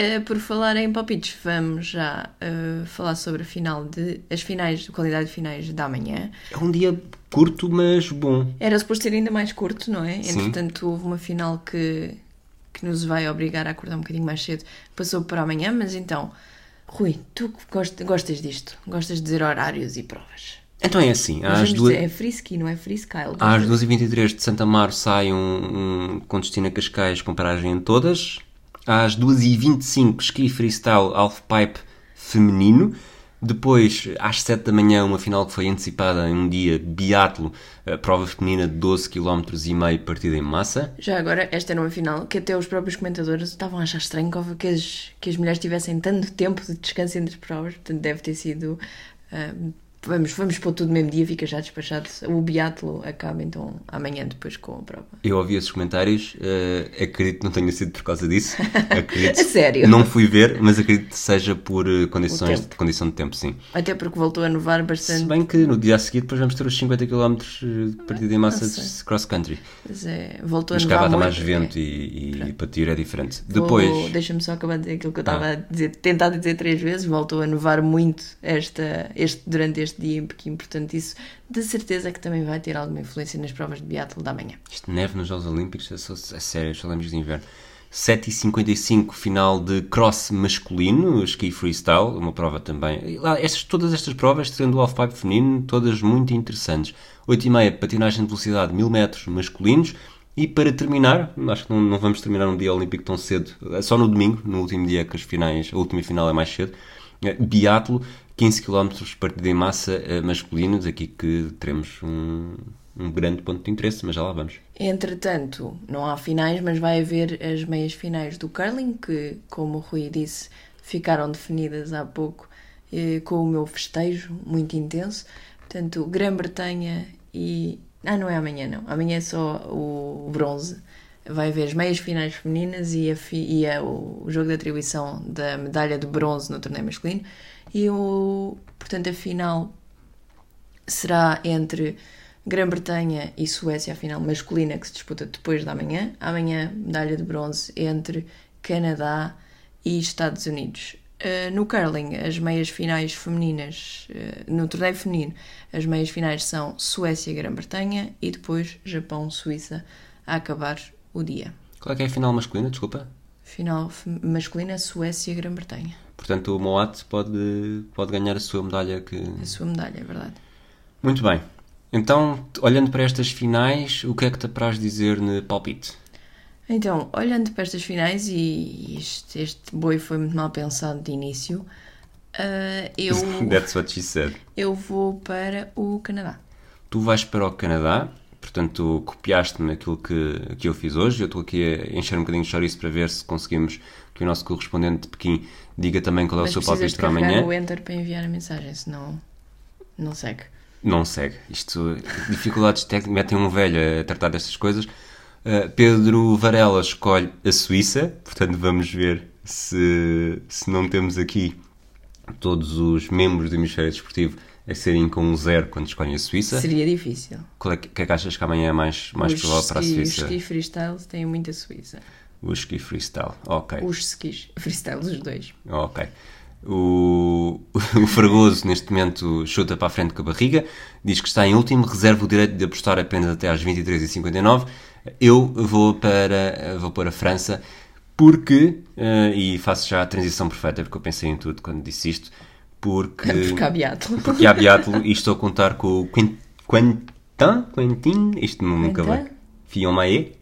Uh, por falar em palpites, vamos já uh, falar sobre a final de, as finais, de qualidade finais da manhã. É um dia curto, mas bom. Era suposto ser ainda mais curto, não é? Sim. Entretanto, houve uma final que, que nos vai obrigar a acordar um bocadinho mais cedo. Passou para amanhã, mas então, Rui, tu gostas, disto? Gostas de dizer horários e provas? Então é assim, Mas às duas... dizer, é freeski, não é freestyle. Às 2h23 de Santa Mar sai um, um com destino a Cascais com paragem em todas. Às 2h25 ski freestyle halfpipe feminino. Depois, às 7 da manhã, uma final que foi antecipada em um dia biatlo, prova feminina de 12 km e meio partida em massa. Já agora, esta era uma final que até os próprios comentadores estavam a achar estranho que as, que as mulheres tivessem tanto tempo de descanso entre provas, portanto deve ter sido uh, Vamos, vamos pôr tudo no mesmo dia, fica já despachado. O biatlo acaba então amanhã depois com a prova. Eu ouvi esses comentários, uh, acredito que não tenha sido por causa disso. [LAUGHS] Acredito, a sério? Não fui ver, mas acredito que seja por uh, condições de condição de tempo, sim. Até porque voltou a nevar bastante. Se bem que no dia a seguir depois vamos ter os 50 km de partida em massa de cross country. Mas é, voltou mas a nevar. Mas cá mais vento é. e, e para tiro é diferente. Vou, depois. Deixa-me só acabar de dizer aquilo que eu estava ah. a dizer, tentar dizer três vezes. Voltou a nevar muito esta, este, durante este dia em Pequim, portanto, isso de certeza que também vai ter alguma influência nas provas de biatlo da manhã. Isto neve nos Jogos Olímpicos, é, é sério, falamos de inverno. 7h55, final de cross masculino, ski freestyle, uma prova também. Estas, todas estas provas, sendo o halfpipe feminino, todas muito interessantes. 8h30, patinagem de velocidade 1000 metros masculinos. E para terminar, acho que não, não, vamos terminar um dia olímpico tão cedo, é só no domingo, no último dia que as finais, a última final é mais cedo. É, biatlo, 15 km partida em massa eh, masculinos, aqui que teremos um, um grande ponto de interesse, mas já lá vamos. Entretanto, não há finais, mas vai haver as meias finais do curling, que, como o Rui disse, ficaram definidas há pouco eh, com o meu festejo muito intenso. Portanto, Grã-Bretanha e. Ah, não é amanhã, não. Amanhã é só o bronze. Vai haver as meias finais femininas e, a fi... e a... o jogo de atribuição da medalha de bronze no torneio masculino. E o, portanto, a final será entre Grã-Bretanha e Suécia, a final masculina que se disputa depois da manhã. Amanhã, medalha de bronze entre Canadá e Estados Unidos. Uh, no curling, as meias finais femininas, uh, no torneio feminino, as meias finais são Suécia e Grã-Bretanha e depois Japão-Suíça a acabar o dia. Qual é é a final masculina, desculpa? Final masculina, Suécia e Grã-Bretanha. Portanto, o Moat pode, pode ganhar a sua medalha. Que... A sua medalha, é verdade. Muito bem. Então, olhando para estas finais, o que é que te apraz dizer no palpite? Então, olhando para estas finais, e este, este boi foi muito mal pensado de início, uh, eu. [LAUGHS] That's what she said. Eu vou para o Canadá. Tu vais para o Canadá, portanto, copiaste-me aquilo que, que eu fiz hoje. Eu estou aqui a encher um bocadinho de chouriço para ver se conseguimos que o nosso correspondente de Pequim diga também qual é o seu palpite para amanhã. o enter para enviar a mensagem, senão não segue. Não segue. Isto, dificuldades técnicas, metem um velho a tratar destas coisas. Uh, Pedro Varela escolhe a Suíça, portanto vamos ver se, se não temos aqui todos os membros do Hemisfério Desportivo a serem com um zero quando escolhem a Suíça. Seria difícil. Qual é que, é que achas que amanhã é mais, mais provável para a Suíça? Os ski freestyle têm muita Suíça. Ski freestyle, ok. Os skis freestyle, os dois. Ok. O, [LAUGHS] o Fragoso, neste momento, chuta para a frente com a barriga, diz que está em último, reserva o direito de apostar apenas até às 23h59. Eu vou para, vou para a França porque, uh, e faço já a transição perfeita, porque eu pensei em tudo quando disse isto, porque, [LAUGHS] porque há Beatle. Porque há e estou a contar com o Quentin, Quentin, isto nunca vai, Fionmaé,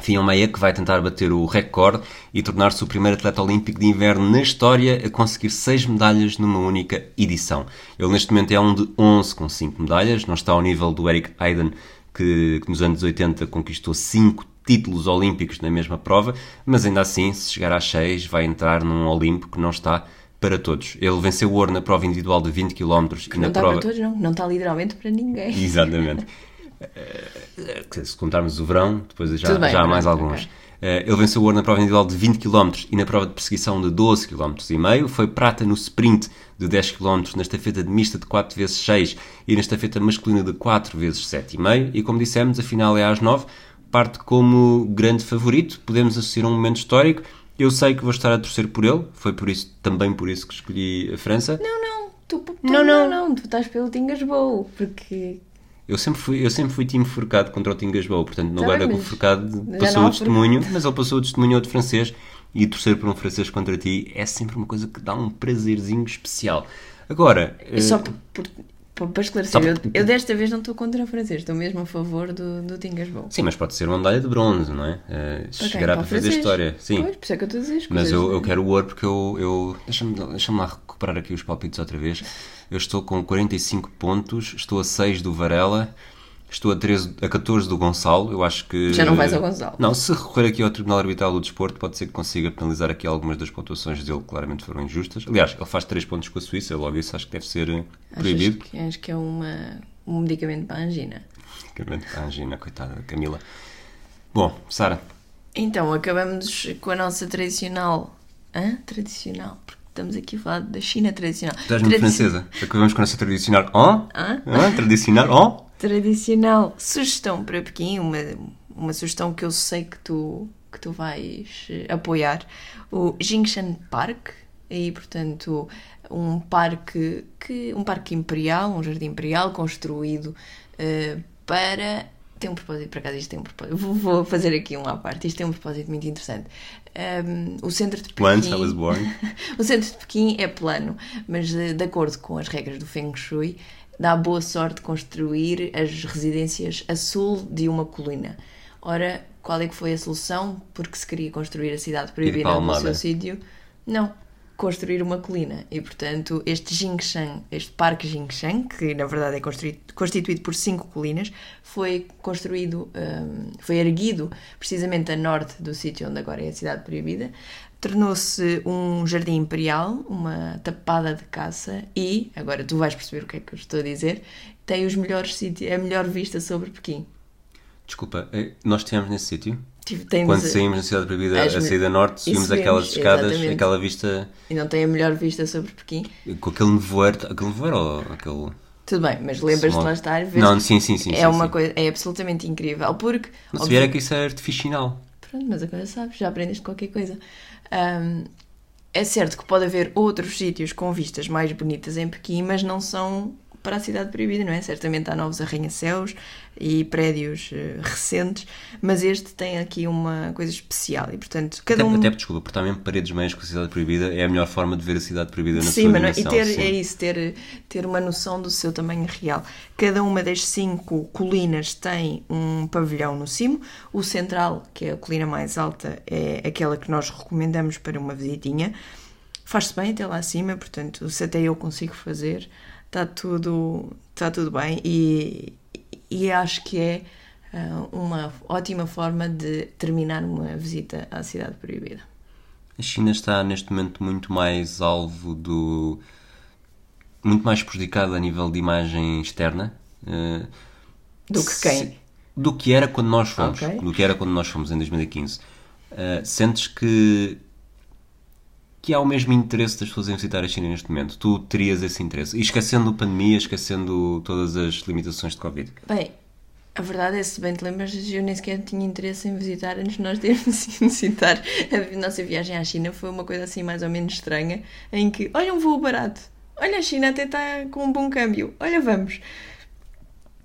Fion Maia, que vai tentar bater o recorde e tornar-se o primeiro atleta olímpico de inverno na história a conseguir 6 medalhas numa única edição. Ele neste momento é um de 11 com 5 medalhas, não está ao nível do Eric Hayden, que, que nos anos 80 conquistou 5 títulos olímpicos na mesma prova, mas ainda assim, se chegar às 6, vai entrar num olímpico que não está para todos. Ele venceu o ouro na prova individual de 20 km e na não prova... está para todos, não. Não está literalmente para ninguém. Exatamente. [LAUGHS] Eh, se contarmos o verão, depois já, bem, já há mais alguns. Okay. Eh, ele venceu o ouro na prova individual de 20 km e na prova de perseguição de 12 km e meio. Foi prata no sprint de 10 km, na estafeta de mista de 4 vezes 6 e na estafeta masculina de 4 vezes 7,5. E como dissemos, a final é às 9. Parte como grande favorito. Podemos assistir a um momento histórico. Eu sei que vou estar a torcer por ele. Foi por isso, também por isso que escolhi a França. Não, não. Tu, tu, não, não, não, tu estás pelo Tingas Bowl, porque eu sempre fui, eu sempre fui time Furcado contra o Tingasboa, portanto não guarda que o Furcado passou o testemunho, mas ele passou o testemunho outro francês e torcer por um francês contra ti é sempre uma coisa que dá um prazerzinho especial. Agora. Só uh, por, por, para esclarecer, eu, eu, desta vez não estou contra o francês, estou mesmo a favor do, do Tingasboa. Sim, mas pode ser uma medalha de bronze, não é? Uh, chegará para, para fazer história. Sim. Pois, por isso é que eu estou a dizer Mas eu, eu quero o ouro porque eu. eu Deixa-me deixa lá recuperar aqui os palpites outra vez. Eu estou com 45 pontos, estou a 6 do Varela. Estou a, 13, a 14 do Gonçalo. Eu acho que. Já não vais ao Gonçalo. Não, se recorrer aqui ao Tribunal Arbitral do Desporto, pode ser que consiga penalizar aqui algumas das pontuações dele, que claramente foram injustas. Aliás, ele faz 3 pontos com a Suíça, logo isso acho que deve ser eh, proibido. Achas que, acho que é uma, um medicamento para a angina. Medicamento para a angina, coitada da Camila. Bom, Sara. Então, acabamos com a nossa tradicional. Hã? Tradicional? Porque estamos aqui a falar da China tradicional. És muito Tradici- francesa. Acabamos com a nossa tradicional. Oh? Hã? Hã? Tradicional? Oh? Tradicional sugestão para Pequim, uma, uma sugestão que eu sei que tu, que tu vais eh, apoiar, o Jingshan Park, e portanto um parque, que, um parque imperial, um jardim imperial construído eh, para... Tem um propósito, por acaso isto tem um propósito. Vou, vou fazer aqui um à parte. Isto tem um propósito muito interessante. Um, o centro de Pequim... Once I was born. [LAUGHS] O centro de Pequim é plano, mas eh, de acordo com as regras do Feng Shui, dá boa sorte construir as residências a sul de uma colina. Ora, qual é que foi a solução? Porque se queria construir a cidade proibida no seu sítio? Não. Construir uma colina. E, portanto, este Jingshan, este Parque Jingshan, que na verdade é constituído por cinco colinas, foi construído, hum, foi erguido precisamente a norte do sítio onde agora é a cidade proibida. Tornou-se um jardim imperial, uma tapada de caça e, agora tu vais perceber o que é que eu estou a dizer, tem os melhores sítios, a melhor vista sobre Pequim. Desculpa, eh, nós estivemos nesse sítio? Tipo, Quando saímos na Cidade Proibida, a saída norte, subimos aquelas escadas, exatamente. aquela vista E não tem a melhor vista sobre Pequim. com aquele nevoeiro. Aquele nevoeiro ou aquele. Tudo bem, mas lembras-te lá estar? vês Não, sim, sim, sim. é sim, uma sim. coisa, é absolutamente incrível, porque... Não se vier que isso é artificial. Pronto, mas agora sabes, já aprendeste qualquer coisa. Ahm, é certo que pode haver outros sítios com vistas mais bonitas em Pequim, mas não são para a cidade proibida, não é? Certamente há novos arranha-céus e prédios eh, recentes, mas este tem aqui uma coisa especial e, portanto, cada Até, um... até desculpa, porque também paredes meias com a Cidade Proibida é a melhor forma de ver a Cidade Proibida na Sim, sua mas não- e ter, sim. é isso, ter, ter uma noção do seu tamanho real. Cada uma das cinco colinas tem um pavilhão no cimo. O central, que é a colina mais alta, é aquela que nós recomendamos para uma visitinha. Faz-se bem até lá acima, portanto, se até eu consigo fazer, está tudo, está tudo bem. E, e acho que é ah, uma ótima forma de terminar uma visita à Cidade Proibida. A China está neste momento muito mais alvo do. muito mais prejudicada a nível de imagem externa. eh, Do que se- quem? Do que era quando nós fomos. Ok. Do que era quando nós fomos em 2015. Eh, sentes que. Que há o mesmo interesse das pessoas em visitar a China neste momento? Tu terias esse interesse? E esquecendo a pandemia, esquecendo todas as limitações de Covid. Bem, a verdade é, se bem te lembras, eu nem sequer tinha interesse em visitar antes de nós termos [LAUGHS] ido visitar. A nossa viagem à China foi uma coisa assim mais ou menos estranha, em que, olha um voo barato, olha a China até está com um bom câmbio, olha vamos.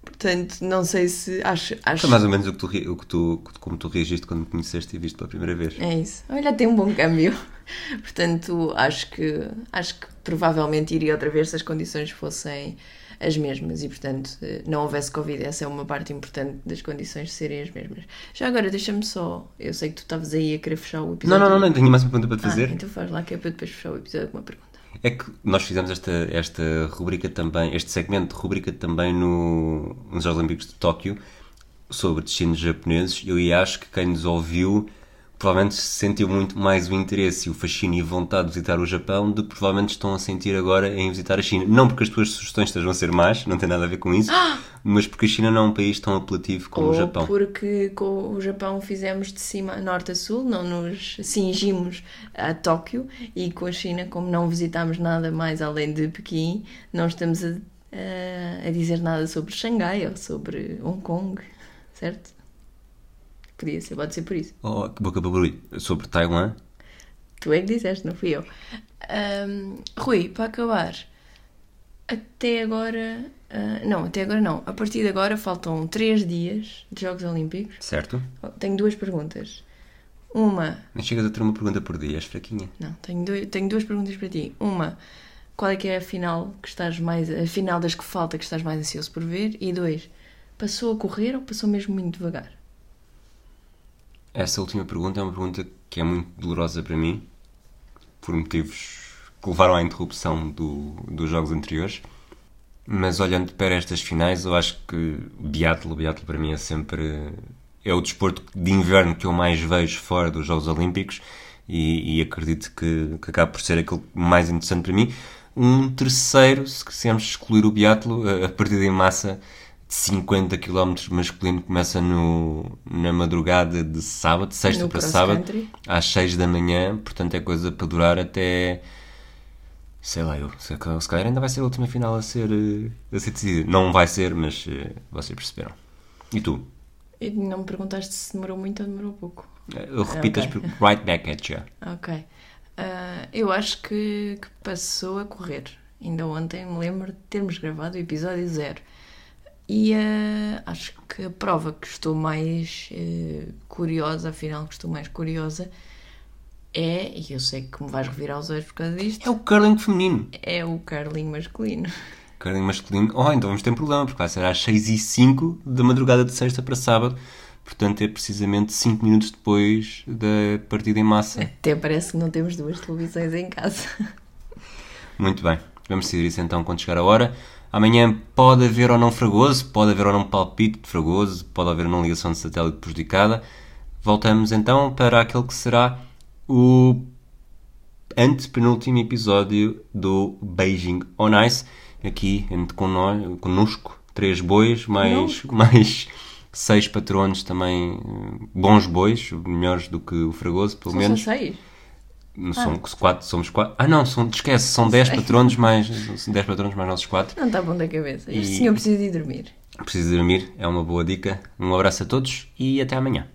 Portanto, não sei se. Acho. acho Foi mais ou menos o que tu, o que tu, como tu reagiste quando me conheceste e viste pela primeira vez. É isso. Olha, tem um bom câmbio. [LAUGHS] Portanto, acho que, acho que provavelmente iria outra vez se as condições fossem as mesmas e, portanto, eh, não houvesse Covid. Essa é uma parte importante das condições serem as mesmas. Já agora, deixa-me só. Eu sei que tu estavas aí a querer fechar o Não, episódio. não, não, não, tenho mais uma pergunta para te Ah, fazer. então faz lá que é para depois fechar o episódio com uma pergunta. É que nós fizemos esta, esta rubrica também, este segmento de rubrica também no, nos Jogos Olímpicos de Tóquio sobre destinos japoneses. Eu acho que quem nos ouviu provavelmente sentiu muito mais o interesse e o fascínio e vontade de visitar o Japão do que provavelmente estão a sentir agora em visitar a China. Não porque as tuas sugestões estejam a ser más, não tem nada a ver com isso, mas porque a China não é um país tão apelativo como o Ou Japão. porque com o Japão fizemos de cima norte a sul, não nos cingimos a Tóquio e com a China, como não visitámos nada mais além de Pequim, não estamos a, a- a dizer nada sobre Xangai ou sobre Hong Kong, certo? Podia ser, pode ser por isso. Oh, que boca para barulho. Sobre Taiwan, Tu é que disseste, não fui eu. Ahm, Rui, para acabar, até agora. ah, não, até agora não. A partir de agora faltam três dias de Jogos Olímpicos. certo? Tenho duas perguntas. Uma, Nem chegas a ter uma pergunta por dia, és fraquinha. não, tenho, dois, tenho duas perguntas para ti. Uma, qual é que é a final que estás mais, a final das que falta que estás mais ansioso por ver? E dois, passou a correr ou passou mesmo muito devagar? Essa última pergunta é uma pergunta que é muito dolorosa para mim, por motivos que levaram à interrupção do, dos jogos anteriores. Mas olhando para estas finais, eu acho que biatlo, biatlo para mim é sempre é o desporto de inverno que eu mais vejo fora dos Jogos Olímpicos e, e acredito que, que acaba por ser aquele mais interessante para mim. Um terceiro, se quisermos excluir o biatlo, a, partida em massa 50 km masculino começa no, na madrugada de sábado, de sexta No para sábado, country. às 6 da manhã, portanto é coisa para durar até sei lá eu, se, calhar ainda vai ser a última final a ser, eh, a ser decidida. Não vai ser, mas eh, vocês perceberam. E tu? E não me perguntaste se demorou muito ou demorou pouco. Eu repito Ok. as right back at you. Ok. Ah, eu acho que, que passou a correr. Ainda ontem me lembro de termos gravado o episódio zero. E ah, acho que a prova que estou mais eh, curiosa, afinal que estou mais curiosa, é, e eu sei que me vais revirar os olhos por causa disto, É o curling feminino. é o curling masculino. Curling masculino. Oh, então vamos ter um problema, porque vai ser às 6 e 05 da madrugada de sexta para sábado. Portanto, é precisamente 5 minutos depois da partida em massa. Até parece que não temos duas televisões em casa. Muito bem. Vamos decidir isso então quando chegar a hora. Amanhã pode haver ou não Fragoso, pode haver ou não palpite de Fragoso, pode haver ou não ligação de satélite prejudicada. Voltamos então para aquele que será o antepenúltimo episódio do Beijing on Ice. Aqui entre conno- connosco, três bois, mais, mais seis patronos também, eh, bons bois, melhores do que o Fragoso, pelo São menos. só seis. Não São quatro, somos quatro. Ah, não, são, esquece, são 10 sei. patronos mais 10 patronos mais nossos quatro. Não está bom da cabeça. Este E- senhor precisa de ir dormir. Preciso dormir, é uma boa dica. Um abraço a todos e até amanhã.